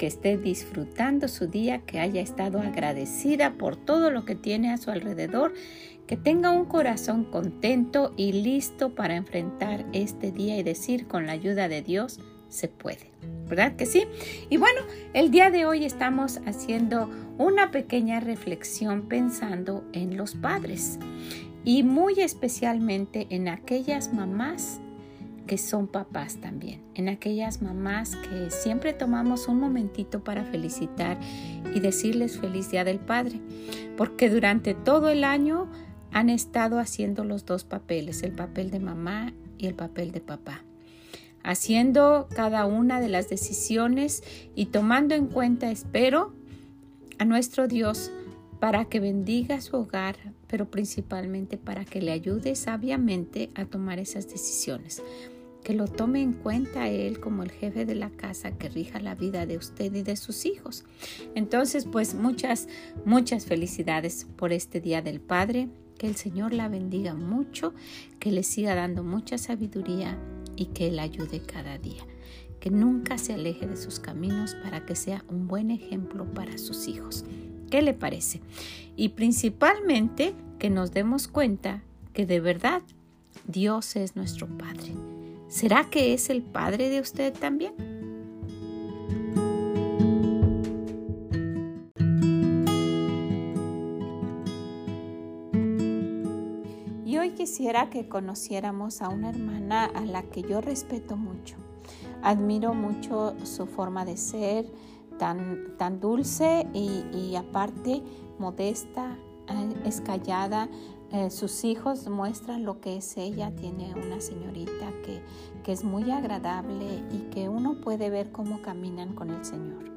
que esté disfrutando su día, que haya estado agradecida por todo lo que tiene a su alrededor, que tenga un corazón contento y listo para enfrentar este día y decir con la ayuda de Dios se puede. ¿Verdad que sí? Y bueno, el día de hoy estamos haciendo una pequeña reflexión pensando en los padres y muy especialmente en aquellas mamás que son papás también, en aquellas mamás que siempre tomamos un momentito para felicitar y decirles feliz día del Padre, porque durante todo el año han estado haciendo los dos papeles, el papel de mamá y el papel de papá, haciendo cada una de las decisiones y tomando en cuenta, espero, a nuestro Dios para que bendiga su hogar, pero principalmente para que le ayude sabiamente a tomar esas decisiones que lo tome en cuenta Él como el jefe de la casa que rija la vida de usted y de sus hijos. Entonces, pues muchas, muchas felicidades por este Día del Padre. Que el Señor la bendiga mucho, que le siga dando mucha sabiduría y que Él ayude cada día. Que nunca se aleje de sus caminos para que sea un buen ejemplo para sus hijos. ¿Qué le parece? Y principalmente que nos demos cuenta que de verdad Dios es nuestro Padre ¿Será que es el padre de usted también? Y hoy quisiera que conociéramos a una hermana a la que yo respeto mucho. Admiro mucho su forma de ser, tan, tan dulce y, aparte modesta, eh, es callada, eh, sus hijos muestran lo que es ella. Tiene una señorita que, que es muy agradable y que uno puede ver cómo caminan con el Señor.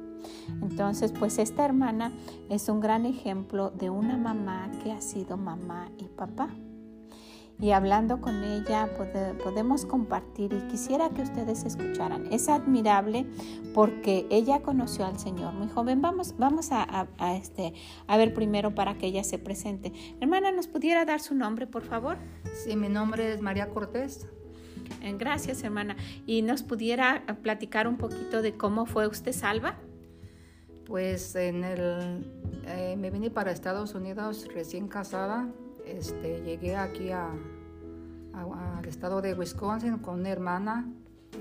Entonces, pues esta hermana es un gran ejemplo de una mamá que ha sido mamá y papá y hablando con ella podemos compartir y quisiera que ustedes escucharan. Es admirable porque ella conoció al Señor muy joven. Vamos, vamos a, este, a ver primero para que ella se presente. Hermana, ¿nos pudiera dar su nombre, por favor? Sí, mi nombre es María Cortés. Eh, gracias, hermana. ¿Y nos pudiera platicar un poquito de cómo fue usted salva? Pues en el, eh, me vine para Estados Unidos recién casada este, llegué aquí al estado de Wisconsin con una hermana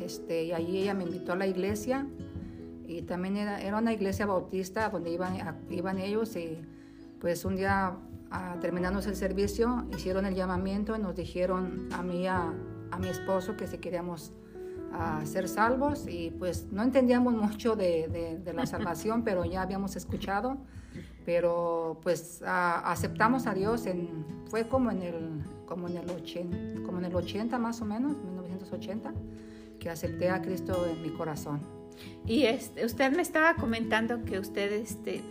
este, y allí ella me invitó a la iglesia. Y también era, era una iglesia bautista donde iban, iban ellos y pues un día terminando el servicio hicieron el llamamiento y nos dijeron a mí a, a mi esposo que si queríamos ser salvos. Y pues no entendíamos mucho de, de, de la salvación pero ya habíamos escuchado pero pues aceptamos a Dios en, fue como en el como en el 80, como en el 80 más o menos 1980 que acepté a Cristo en mi corazón. Y este, usted me estaba comentando que ustedes este,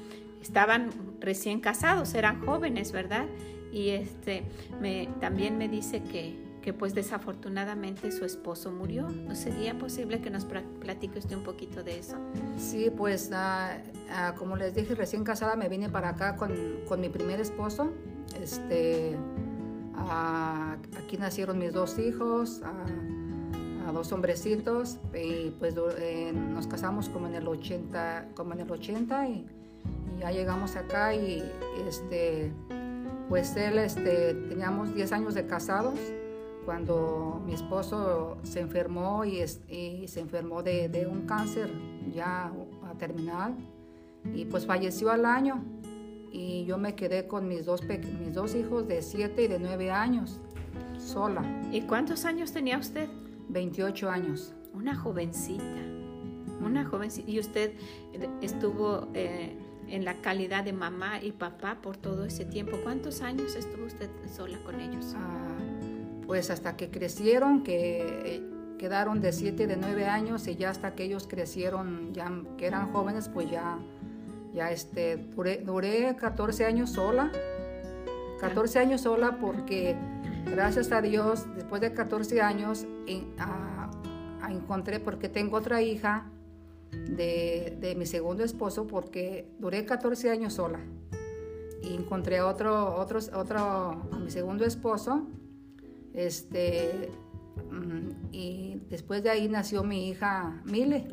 estaban recién casados eran jóvenes verdad y este me también me dice que que pues desafortunadamente su esposo murió. ¿No sería posible que nos platique usted un poquito de eso? Sí, pues ah, ah, como les dije, recién casada me vine para acá con, con mi primer esposo. Este, ah, aquí nacieron mis dos hijos, dos hombrecitos, y pues eh, nos casamos como en el 80, como en el 80 y, ya llegamos acá y este, pues él, este, teníamos 10 años de casados cuando mi esposo se enfermó y, se enfermó de, un cáncer ya terminal y pues falleció al año y yo me quedé con mis dos, mis dos hijos de 7 y de 9 años sola. ¿Y cuántos años tenía usted? 28 años. Una jovencita, una jovencita. ¿Y usted estuvo eh, en la calidad de mamá y papá por todo ese tiempo? ¿Cuántos años estuvo usted sola con ellos? Ah, pues hasta que crecieron, que eh, quedaron de 7, de 9 años y ya hasta que ellos crecieron, ya que eran jóvenes, pues ya Ya este, duré, duré 14 años sola. 14 años sola porque gracias a Dios, después de 14 años, encontré, porque tengo otra hija de, de, mi segundo esposo, porque duré 14 años sola. Y encontré otro, otro, otro, a mi segundo esposo, este, mm, y después de ahí nació mi hija Mile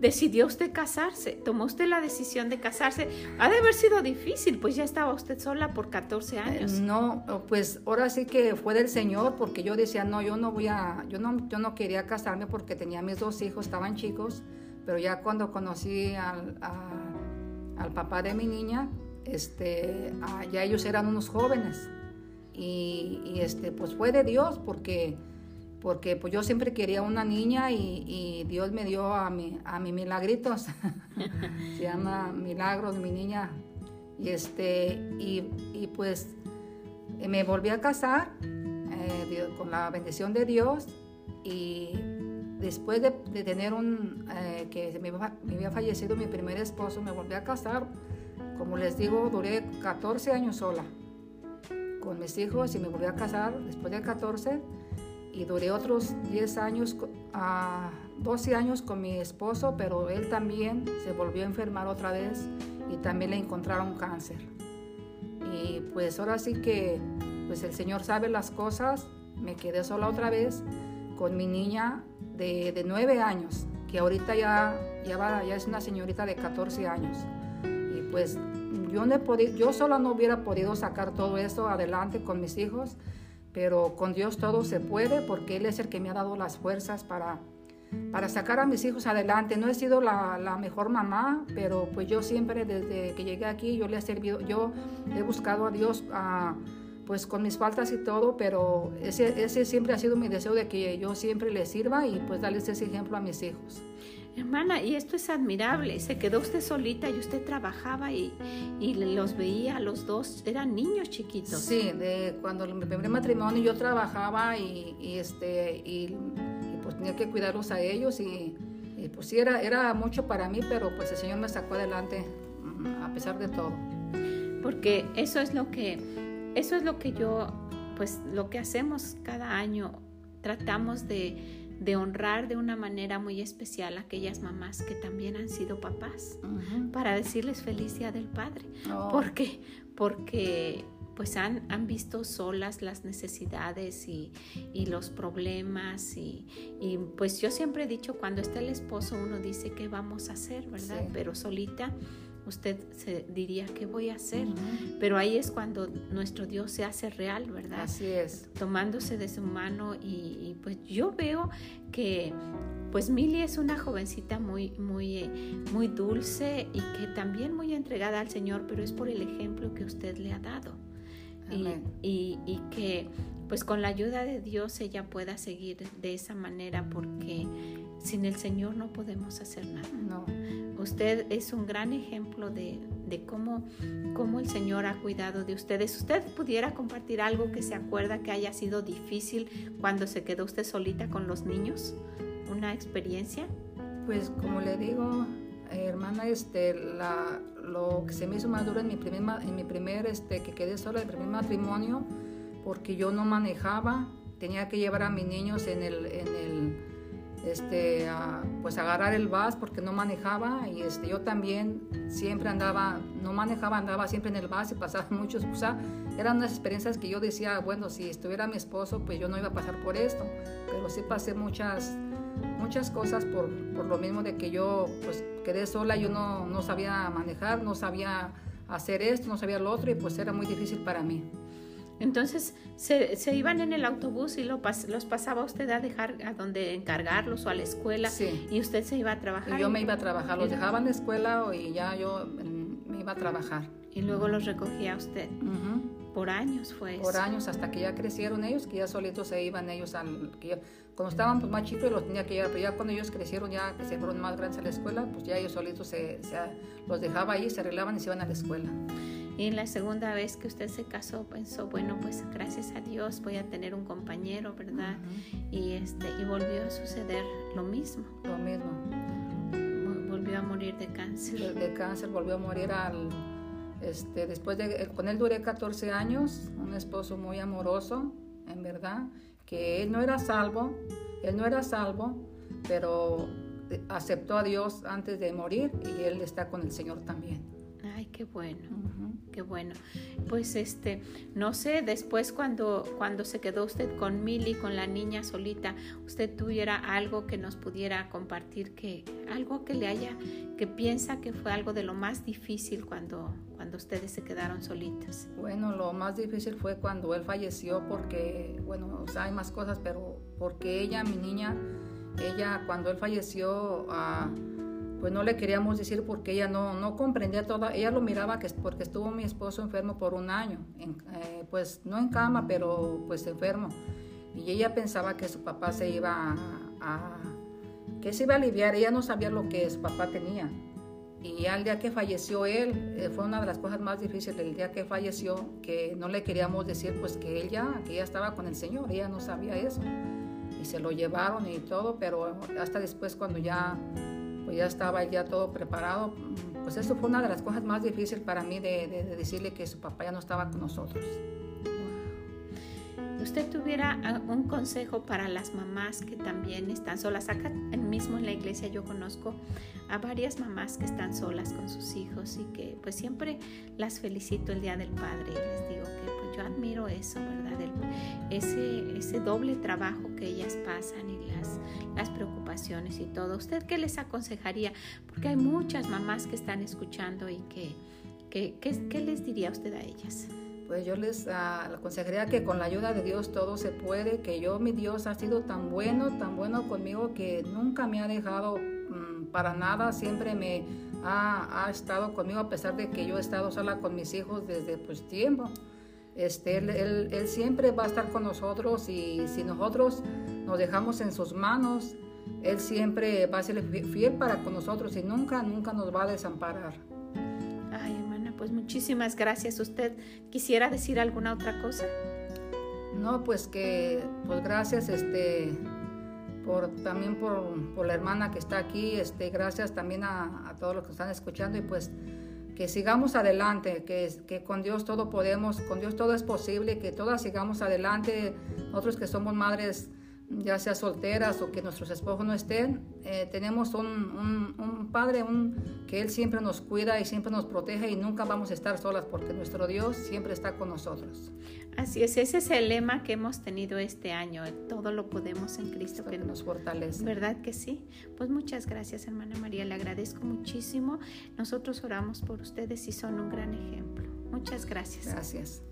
decidió usted casarse, tomó usted la decisión de casarse. Ha de haber sido difícil, pues ya estaba usted sola por 14 eh, años. no, pues ahora sí que fue del Señor, porque yo decía, no, yo no voy a, yo no, yo no quería casarme porque tenía mis dos hijos, estaban chicos, pero ya cuando conocí al, al papá de mi niña, este, ya ellos eran unos jóvenes. Y, y este, pues fue de Dios, porque porque pues yo siempre quería una niña y, Dios me dio a mi, a mi milagritos, se llama Milagros, mi niña, y, este, y, pues me volví a casar eh, con la bendición de Dios. Y después de, tener un, eh, que me, me, había fallecido mi primer esposo, me volví a casar, como les digo, duré 14 años sola con mis hijos y me volví a casar después de 14 y duré otros 10 años, a 12 años con mi esposo, pero él también se volvió a enfermar otra vez y también le encontraron cáncer. Y pues ahora sí que pues el Señor sabe las cosas, me quedé sola otra vez con mi niña de, de 9 años, que ahorita ya, ya, ya es una señorita de 14 años. Y pues yo, no he podido, yo sola no hubiera podido sacar todo eso adelante con mis hijos pero con Dios todo se puede porque Él es el que me ha dado las fuerzas para, para sacar a mis hijos adelante. No he sido la, mejor mamá, pero pues yo siempre desde que llegué aquí yo le he servido, yo he buscado a Dios pues con mis faltas y todo, pero ese, ese siempre ha sido mi deseo de que yo siempre le sirva y pues darles ese ejemplo a mis hijos. Hermana, y esto es admirable. Se quedó usted solita y usted trabajaba y, y los veía los dos. Eran niños chiquitos. Sí, de cuando mi primer matrimonio yo trabajaba y, este, y, pues tenía que cuidarlos a ellos y, pues sí, era, era mucho para mí, pero pues el Señor me sacó adelante mm, a pesar de todo. Porque eso es lo que, eso es lo que yo, pues lo que hacemos cada año. Tratamos de de honrar de una manera muy especial a aquellas mamás que también han sido papás, para decirles feliz día del Padre. Oh. ¿Por qué? Porque pues han, han, visto solas las necesidades y, los problemas y, pues yo siempre he dicho, cuando está el esposo uno dice qué vamos a hacer, ¿verdad? Pero solita usted se diría, ¿qué voy a hacer? Pero ahí es cuando nuestro Dios se hace real, ¿verdad? Así es. Tomándose de su mano y, pues yo veo que pues Mili es una jovencita muy, muy, eh, muy dulce y que también muy entregada al Señor, pero es por el ejemplo que usted le ha dado. Y, y, que pues con la ayuda de Dios ella pueda seguir de esa manera porque sin el Señor no podemos hacer nada. No. Usted es un gran ejemplo de, de cómo, cómo, el Señor ha cuidado de ustedes. ¿Usted pudiera compartir algo que se acuerda que haya sido difícil cuando se quedó usted solita con los niños? ¿Una experiencia? Pues como le digo, hermana, este, lo que se me hizo más duro en mi primer, en mi primer este, que quedé sola, primer matrimonio, porque yo no manejaba, tenía que llevar a mis niños en el, en el este, pues agarrar el bus porque no manejaba y este, yo también siempre andaba, no manejaba, andaba siempre en el bus y pasaba muchos, o sea, eran unas experiencias que yo decía, bueno, si estuviera mi esposo, pues yo no iba a pasar por esto, pero sí pasé muchas, muchas cosas por, por lo mismo de que yo pues quedé sola, yo no, no sabía manejar, no sabía hacer esto, no sabía lo otro y pues era muy difícil para mí. Entonces se, se, iban en el autobús y lo los pasaba usted a dejar a donde encargarlos o a la escuela y usted se iba a trabajar. Y yo me iba a trabajar, los dejaban de escuela y ya yo mm, me iba a trabajar. Y luego los recogía usted. Por años fue Por años, hasta que ya crecieron ellos, que ya solitos se iban ellos al... Que cuando estaban pues, más chicos los tenía que llevar, pero ya cuando ellos crecieron, ya que se fueron más grandes a la escuela, pues ya ellos solitos se, se los dejaba ahí, se arreglaban y se iban a la escuela. Y la segunda vez que usted se casó pensó, bueno, pues gracias a Dios voy a tener un compañero, ¿verdad? Y este y volvió a suceder lo mismo. Lo mismo. Volvió a morir de cáncer. De, cáncer, volvió a morir al, este, después de, con él duré 14 años, un esposo muy amoroso, en verdad, que él no era salvo, él no era salvo, pero aceptó a Dios antes de morir y él está con el Señor también. Ay, qué bueno, qué bueno. Pues este, no sé, después cuando, cuando se quedó usted con Milly, con la niña solita, usted tuviera algo que nos pudiera compartir, que algo que le haya, que piensa que fue algo de lo más difícil cuando, cuando ustedes se quedaron solitas. Bueno, lo más difícil fue cuando él falleció porque, bueno, o sea, hay más cosas, pero porque ella, mi niña, ella cuando él falleció, uh, pues no le queríamos decir porque ella no, no comprendía todo, ella lo miraba que porque estuvo mi esposo enfermo por un año, eh, pues no en cama, pero pues enfermo. Y ella pensaba que su papá se iba a, que se iba a aliviar, ella no sabía lo que su papá tenía. Y al día que falleció él, eh, fue una de las cosas más difíciles, el día que falleció, que no le queríamos decir pues que él ya, que ella estaba con el Señor, ella no sabía eso. Y se lo llevaron y todo, pero hasta después cuando ya pues ya estaba ya todo preparado. Pues eso fue una de las cosas más difíciles para mí de, decirle que su papá ya no estaba con nosotros. ¿Usted tuviera un consejo para las mamás que también están solas? Acá mismo en la iglesia yo conozco a varias mamás que están solas con sus hijos y que pues siempre las felicito el Día del Padre y les digo que yo admiro eso, ¿verdad? ese, ese doble trabajo que ellas pasan y las, las preocupaciones y todo. ¿Usted qué les aconsejaría? Porque hay muchas mamás que están escuchando y que, que, ¿qué les diría usted a ellas? pues yo les ah, aconsejaría que con la ayuda de Dios todo se puede, que yo, mi Dios, ha sido tan bueno, tan bueno conmigo que nunca me ha dejado mm, para nada, siempre me ha, ha, estado conmigo a pesar de que yo he estado sola con mis hijos desde pues tiempo. Este, él, él, él siempre va a estar con nosotros y si nosotros nos dejamos en sus manos, Él siempre va a ser fiel para con nosotros y nunca, nunca nos va a desamparar pues muchísimas gracias. ¿Usted quisiera decir alguna otra cosa? No, pues que, pues gracias, este, por, también por, por la hermana que está aquí, este, gracias también a, a, todos los que están escuchando y pues que sigamos adelante, que, que con Dios todo podemos, con Dios todo es posible, que todas sigamos adelante, nosotros que somos madres ya sea solteras o que nuestros esposos no estén, eh, tenemos un, un, padre un, que Él siempre nos cuida y siempre nos protege y nunca vamos a estar solas porque nuestro Dios siempre está con nosotros. Así es, ese es el lema que hemos tenido este año, todo lo podemos en Cristo que, nos fortalece. ¿Verdad que sí? Pues muchas gracias hermana María, le agradezco muchísimo. Nosotros oramos por ustedes y son un gran ejemplo. Muchas gracias. Gracias.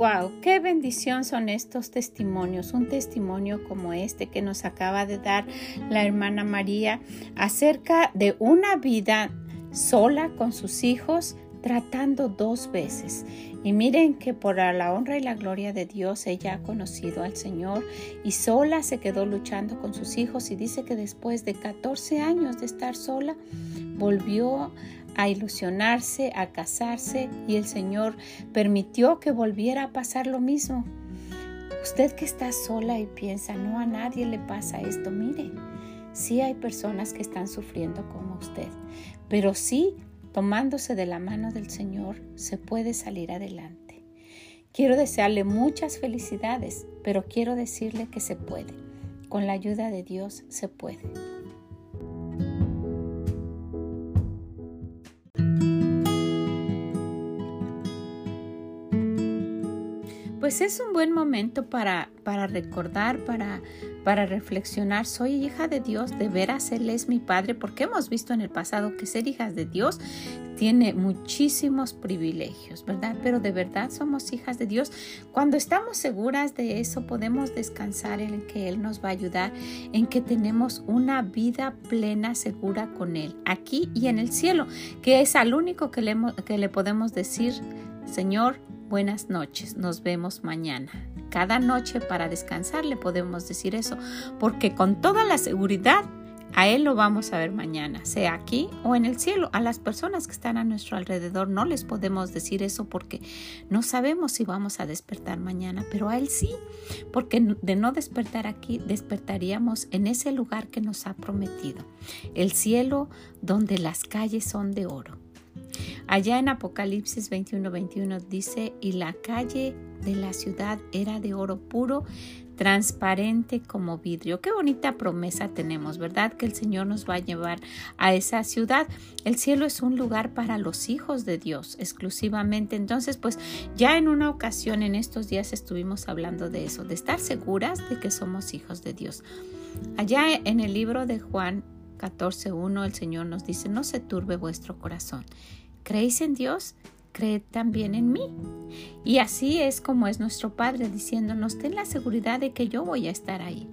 Wow, qué bendición son estos testimonios, un testimonio como este que nos acaba de dar la hermana María acerca de una vida sola con sus hijos, tratando dos veces. Y miren que por la honra y la gloria de Dios ella ha conocido al Señor y sola se quedó luchando con sus hijos y dice que después de 14 años de estar sola volvió a ilusionarse, a casarse y el Señor permitió que volviera a pasar lo mismo. Usted que está sola y piensa, no a nadie le pasa esto, mire, sí hay personas que están sufriendo como usted, pero sí, tomándose de la mano del Señor, se puede salir adelante. Quiero desearle muchas felicidades, pero quiero decirle que se puede. Con la ayuda de Dios se puede. Pues es un buen momento para, para recordar, para, para reflexionar. Soy hija de Dios, de veras Él es mi Padre, porque hemos visto en el pasado que ser hijas de Dios tiene muchísimos privilegios, ¿verdad? Pero de verdad somos hijas de Dios. Cuando estamos seguras de eso, podemos descansar en que Él nos va a ayudar, en que tenemos una vida plena, segura con Él, aquí y en el cielo, que es al único que le, que le podemos decir, Señor, buenas noches, nos vemos mañana. Cada noche para descansar le podemos decir eso, porque con toda la seguridad A Él lo vamos a ver mañana, sea aquí o en el cielo. A las personas que están a nuestro alrededor no les podemos decir eso porque no sabemos si vamos a despertar mañana, pero a Él sí, porque de no despertar aquí, despertaríamos en ese lugar que nos ha prometido, el cielo donde las calles son de oro. Allá en Apocalipsis 21-21 dice, y la calle de la ciudad era de oro puro, transparente como vidrio. Qué bonita promesa tenemos, ¿verdad? Que el Señor nos va a llevar a esa ciudad. El cielo es un lugar para los hijos de Dios exclusivamente. Entonces, pues ya en una ocasión en estos días estuvimos hablando de eso, de estar seguras de que somos hijos de Dios. Allá en el libro de Juan 14.1 el Señor nos dice, no se turbe vuestro corazón. ¿Creéis en Dios? creed también en mí. Y así es como es nuestro Padre diciéndonos, ten la seguridad de que yo voy a estar ahí,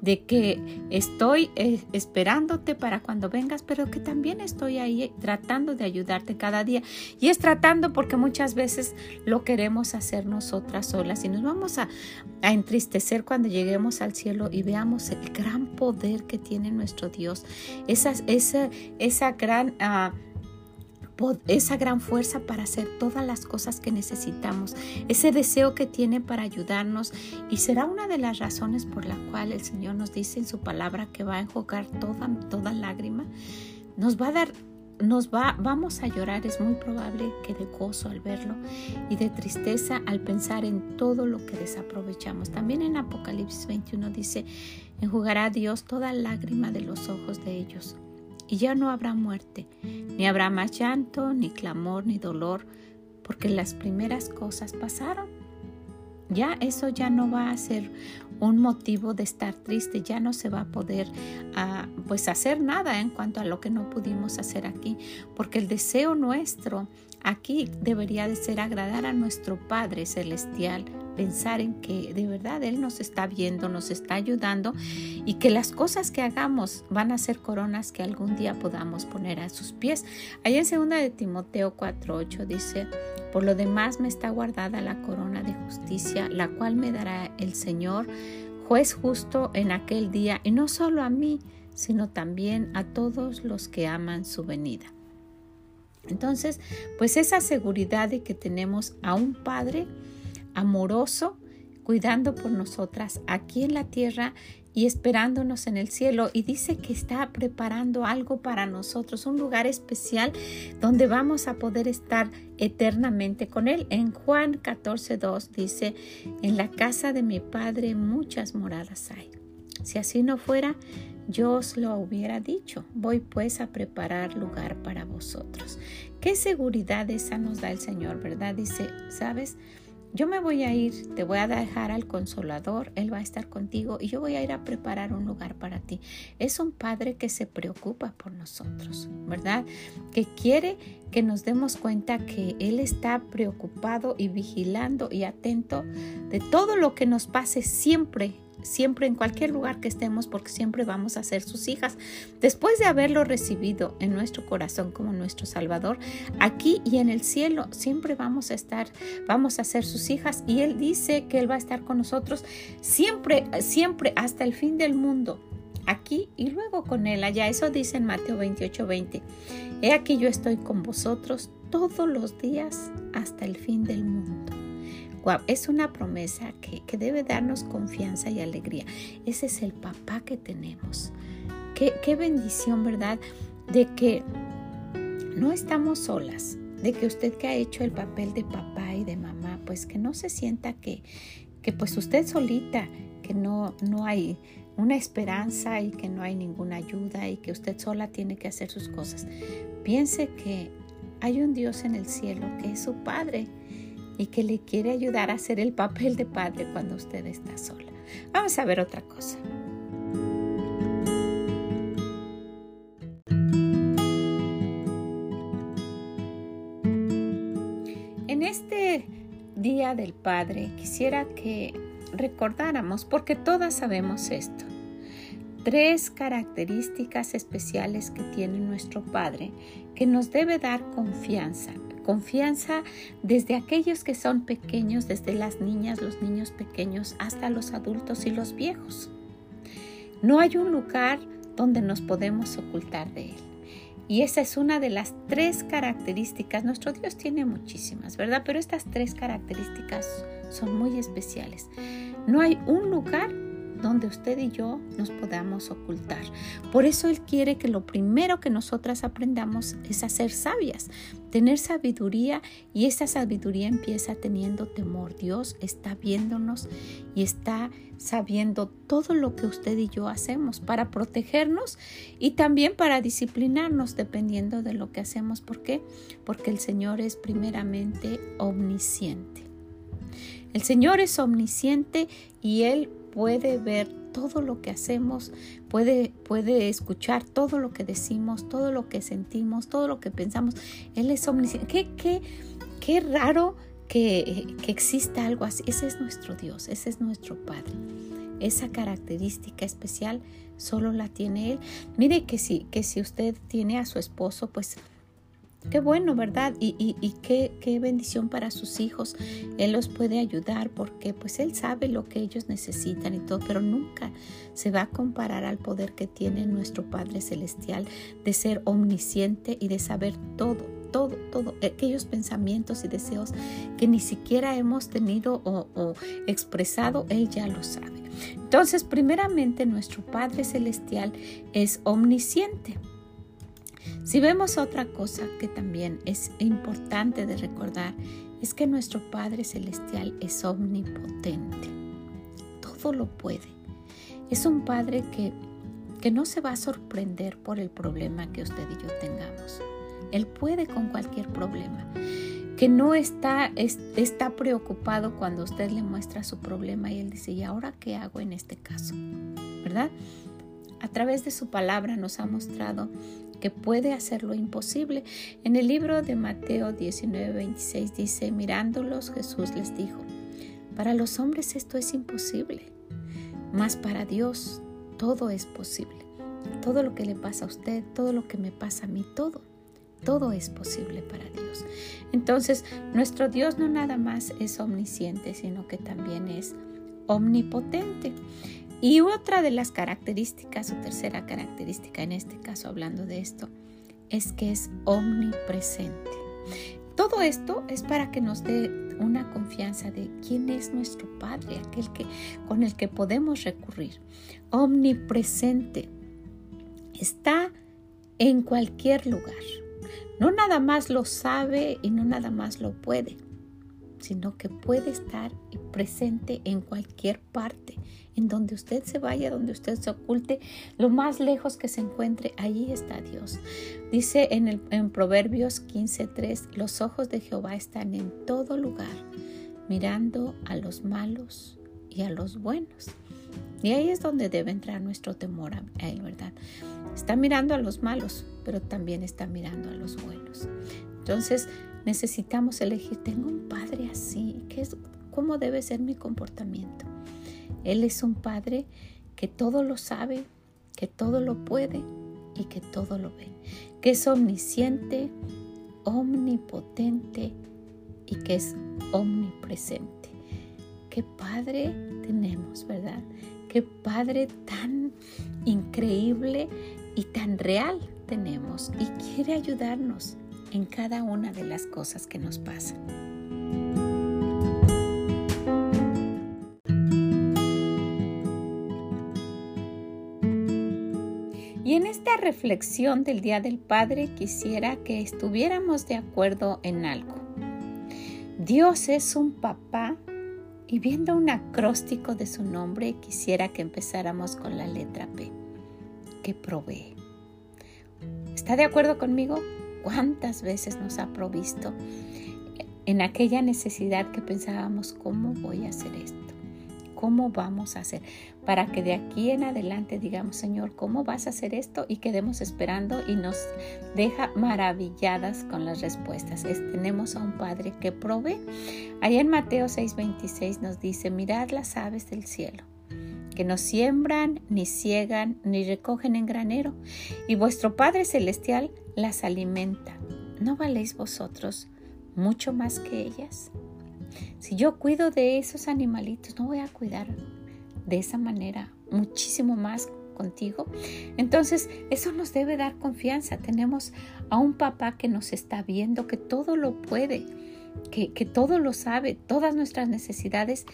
de que estoy eh, esperándote para cuando vengas, pero que también estoy ahí tratando de ayudarte cada día. Y es tratando porque muchas veces lo queremos hacer nosotras solas y nos vamos a, entristecer cuando lleguemos al cielo y veamos el gran poder que tiene nuestro Dios, esa, esa, esa gran... Ah, esa gran fuerza para hacer todas las cosas que necesitamos, ese deseo que tiene para ayudarnos y será una de las razones por la cual el Señor nos dice en su palabra que va a enjugar toda, toda lágrima, nos va a dar nos va, vamos a llorar, es muy probable que de gozo al verlo y de tristeza al pensar en todo lo que desaprovechamos. También en Apocalipsis 21 dice, enjugará Dios toda lágrima de los ojos de ellos y ya no habrá muerte, ni habrá más llanto, ni clamor, ni dolor, porque las primeras cosas pasaron. Ya eso ya no va a ser un motivo de estar triste, ya no se va a poder ah, pues hacer nada en cuanto a lo que no pudimos hacer aquí, porque el deseo nuestro aquí debería de ser agradar a nuestro Padre Celestial, pensar en que de verdad Él nos está viendo, nos está ayudando y que las cosas que hagamos van a ser coronas que algún día podamos poner a sus pies. Ahí en 2 de Timoteo 4:8 dice, por lo demás me está guardada la corona de justicia, la cual me dará el Señor, juez justo en aquel día, y no solo a mí, sino también a todos los que aman su venida. Entonces, pues esa seguridad de que tenemos a un Padre, amoroso, cuidando por nosotras aquí en la tierra y esperándonos en el cielo. Y dice que está preparando algo para nosotros, un lugar especial donde vamos a poder estar eternamente con Él. En Juan 14.2 dice, en la casa de mi Padre muchas moradas hay. Si así no fuera, yo os lo hubiera dicho. Voy pues a preparar lugar para vosotros. Qué seguridad esa nos da el Señor, ¿verdad? Dice, ¿sabes? Yo me voy a ir, te voy a dejar al consolador, Él va a estar contigo y yo voy a ir a preparar un lugar para ti. Es un Padre que se preocupa por nosotros, ¿verdad? Que quiere que nos demos cuenta que Él está preocupado y vigilando y atento de todo lo que nos pase siempre siempre en cualquier lugar que estemos, porque siempre vamos a ser sus hijas. Después de haberlo recibido en nuestro corazón como nuestro Salvador, aquí y en el cielo siempre vamos a estar, vamos a ser sus hijas. Y Él dice que Él va a estar con nosotros siempre, siempre hasta el fin del mundo. Aquí y luego con Él allá. Eso dice en Mateo 28, 20. He aquí yo estoy con vosotros todos los días hasta el fin del mundo es una promesa que, debe darnos confianza y alegría. Ese es el papá que tenemos. Qué, qué bendición, ¿verdad? De que no estamos solas, de que usted que ha hecho el papel de papá y de mamá, pues que no se sienta que, que pues usted solita, que no, no hay una esperanza y que no hay ninguna ayuda y que usted sola tiene que hacer sus cosas. Piense que hay un Dios en el cielo que es su Padre y que le quiere ayudar a hacer el papel de padre cuando usted está sola. Vamos a ver otra cosa. En este Día del Padre quisiera que recordáramos, porque todas sabemos esto, tres características especiales que tiene nuestro Padre que nos debe dar confianza Confianza desde aquellos que son pequeños, desde las niñas, los niños pequeños, hasta los adultos y los viejos. No hay un lugar donde nos podemos ocultar de Él. Y esa es una de las tres características. Nuestro Dios tiene muchísimas, ¿verdad? Pero estas tres características son muy especiales. No hay un lugar donde usted y yo nos podamos ocultar. Por eso Él quiere que lo primero que nosotras aprendamos es a ser sabias, tener sabiduría y esa sabiduría empieza teniendo temor. Dios está viéndonos y está sabiendo todo lo que usted y yo hacemos para protegernos y también para disciplinarnos dependiendo de lo que hacemos. ¿Por qué? Porque el Señor es primeramente omnisciente. El Señor es omnisciente y Él puede ver todo lo que hacemos, puede, puede escuchar todo lo que decimos, todo lo que sentimos, todo lo que pensamos. Él es omnisciente. Qué, qué, qué raro que, que exista algo así. Ese es nuestro Dios, ese es nuestro Padre. Esa característica especial solo la tiene Él. Mire que si, que si usted tiene a su esposo, pues Qué bueno, ¿verdad? Y, y, qué, qué, bendición para sus hijos. Él los puede ayudar porque pues Él sabe lo que ellos necesitan y todo, pero nunca se va a comparar al poder que tiene nuestro Padre Celestial de ser omnisciente y de saber todo, todo, todo, aquellos pensamientos y deseos que ni siquiera hemos tenido o, o expresado, Él ya lo sabe. Entonces, primeramente, nuestro Padre Celestial es omnisciente. Si vemos otra cosa que también es importante de recordar, es que nuestro Padre Celestial es omnipotente. Todo lo puede. Es un Padre que, que no se va a sorprender por el problema que usted y yo tengamos. Él puede con cualquier problema. Que no está, está preocupado cuando usted le muestra su problema y él dice, ¿y ahora qué hago en este caso? ¿Verdad? A través de su palabra nos ha mostrado que puede hacer lo imposible. En el libro de Mateo 19, 26 dice, mirándolos Jesús les dijo, para los hombres esto es imposible, mas para Dios todo es posible. Todo lo que le pasa a usted, todo lo que me pasa a mí, todo, todo es posible para Dios. Entonces, nuestro Dios no nada más es omnisciente, sino que también es omnipotente. Y otra de las características, o tercera característica en este caso hablando de esto, es que es omnipresente. Todo esto es para que nos dé una confianza de quién es nuestro Padre, aquel que, con el que podemos recurrir. Omnipresente. Está en cualquier lugar. No nada más lo sabe y no nada más lo puede, sino que puede estar presente en cualquier parte, en donde usted se vaya, donde usted se oculte, lo más lejos que se encuentre, allí está Dios. Dice en, el, en Proverbios 15:3, los ojos de Jehová están en todo lugar, mirando a los malos y a los buenos. Y ahí es donde debe entrar nuestro temor a Él, ¿verdad? Está mirando a los malos, pero también está mirando a los buenos. Entonces necesitamos elegir, tengo un padre así, ¿qué es, ¿cómo debe ser mi comportamiento? Él es un Padre que todo lo sabe, que todo lo puede y que todo lo ve, que es omnisciente, omnipotente y que es omnipresente. Qué Padre tenemos, ¿verdad? Qué Padre tan increíble y tan real tenemos y quiere ayudarnos en cada una de las cosas que nos pasan. Y en esta reflexión del Día del Padre quisiera que estuviéramos de acuerdo en algo. Dios es un papá y viendo un acróstico de su nombre quisiera que empezáramos con la letra P, que provee. ¿Está de acuerdo conmigo? ¿Cuántas veces nos ha provisto en aquella necesidad que pensábamos, ¿cómo voy a hacer esto? ¿Cómo vamos a hacer? Para que de aquí en adelante digamos, Señor, ¿cómo vas a hacer esto? Y quedemos esperando y nos deja maravilladas con las respuestas. tenemos a un Padre que provee. Allá en Mateo 6:26 nos dice, mirad las aves del cielo que no siembran, ni ciegan, ni recogen en granero, y vuestro Padre Celestial las alimenta. ¿No valéis vosotros mucho más que ellas? Si yo cuido de esos animalitos, no voy a cuidar de esa manera muchísimo más contigo. Entonces, eso nos debe dar confianza. Tenemos a un papá que nos está viendo, que todo lo puede, que, que todo lo sabe, todas nuestras necesidades.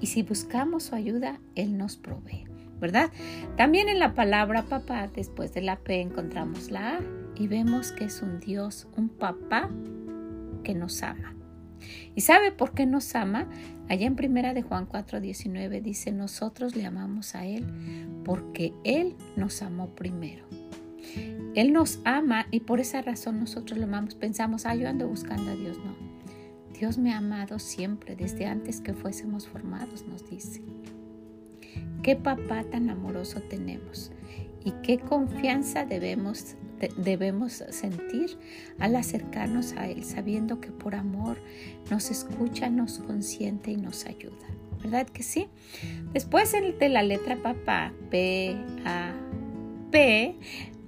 Y si buscamos su ayuda, Él nos provee. ¿verdad? También en la palabra papá, después de la P encontramos la A y vemos que es un Dios, un papá que nos ama. ¿Y sabe por qué nos ama? Allá en primera de Juan 4:19 dice, nosotros le amamos a Él porque Él nos amó primero. Él nos ama y por esa razón nosotros lo amamos. Pensamos, ah, yo ando buscando a Dios. No, Dios me ha amado siempre, desde antes que fuésemos formados, nos dice. Qué papá tan amoroso tenemos y qué confianza debemos, debemos sentir al acercarnos a Él, sabiendo que por amor nos escucha, nos consiente y nos ayuda. ¿Verdad que sí? Después de la letra papá, P, A, P,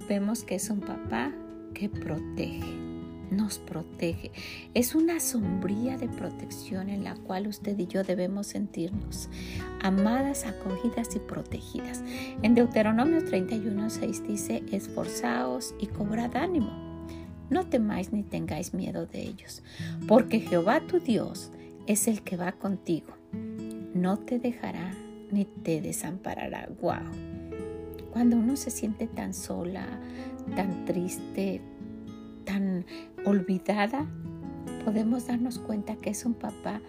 vemos que es un papá que protege nos protege. Es una sombría de protección en la cual usted y yo debemos sentirnos amadas, acogidas y protegidas. En Deuteronomio 31.6 dice, esforzaos y cobrad ánimo. No temáis ni tengáis miedo de ellos, porque Jehová tu Dios es el que va contigo. No te dejará ni te desamparará. Wow. Cuando uno se siente tan sola, tan triste, tan olvidada, podemos darnos cuenta que es un papá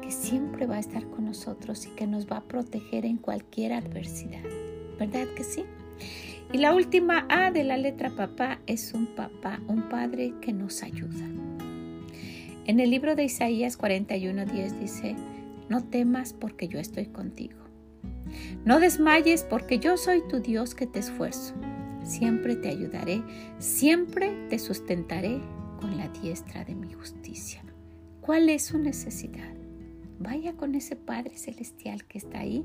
que siempre va a estar con nosotros y que nos va a proteger en cualquier adversidad. ¿Verdad que sí? Y la última A de la letra papá es un papá, un padre que nos ayuda. En el libro de Isaías 41:10 dice, no temas porque yo estoy contigo. No desmayes porque yo soy tu Dios que te esfuerzo. Siempre te ayudaré, siempre te sustentaré con la diestra de mi justicia. ¿Cuál es su necesidad? Vaya con ese Padre Celestial que está ahí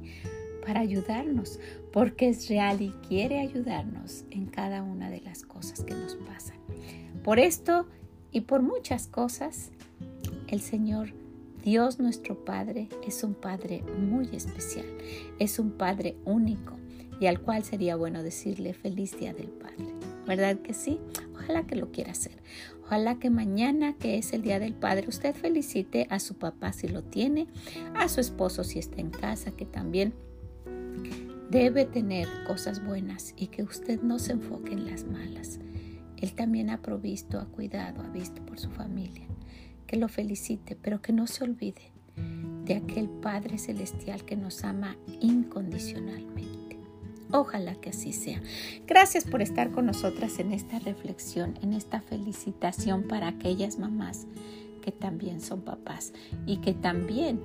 para ayudarnos, porque es real y quiere ayudarnos en cada una de las cosas que nos pasan. Por esto y por muchas cosas, el Señor Dios nuestro Padre es un Padre muy especial, es un Padre único y al cual sería bueno decirle feliz Día del Padre. ¿Verdad que sí? Ojalá que lo quiera hacer. Ojalá que mañana, que es el Día del Padre, usted felicite a su papá si lo tiene, a su esposo si está en casa, que también debe tener cosas buenas y que usted no se enfoque en las malas. Él también ha provisto, ha cuidado, ha visto por su familia. Que lo felicite, pero que no se olvide de aquel Padre Celestial que nos ama incondicionalmente. Ojalá que así sea. Gracias por estar con nosotras en esta reflexión, en esta felicitación para aquellas mamás que también son papás y que también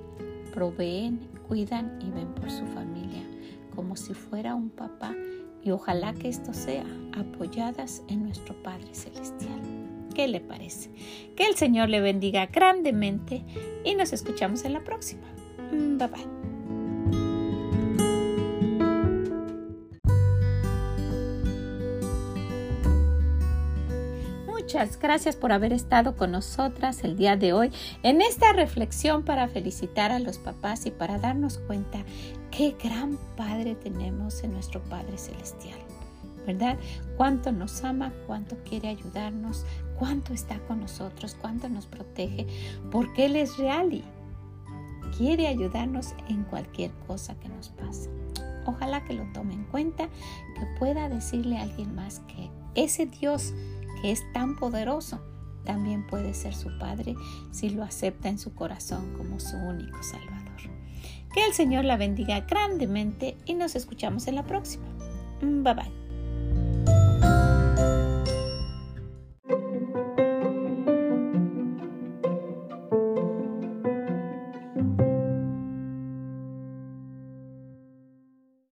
proveen, cuidan y ven por su familia como si fuera un papá y ojalá que esto sea apoyadas en nuestro Padre Celestial. ¿Qué le parece? Que el Señor le bendiga grandemente y nos escuchamos en la próxima. Bye bye. Muchas gracias por haber estado con nosotras el día de hoy en esta reflexión para felicitar a los papás y para darnos cuenta qué gran Padre tenemos en nuestro Padre Celestial. ¿Verdad? Cuánto nos ama, cuánto quiere ayudarnos, cuánto está con nosotros, cuánto nos protege, porque Él es real y quiere ayudarnos en cualquier cosa que nos pase. Ojalá que lo tome en cuenta, que pueda decirle a alguien más que ese Dios es tan poderoso, también puede ser su Padre si lo acepta en su corazón como su único Salvador. Que el Señor la bendiga grandemente y nos escuchamos en la próxima. Bye bye.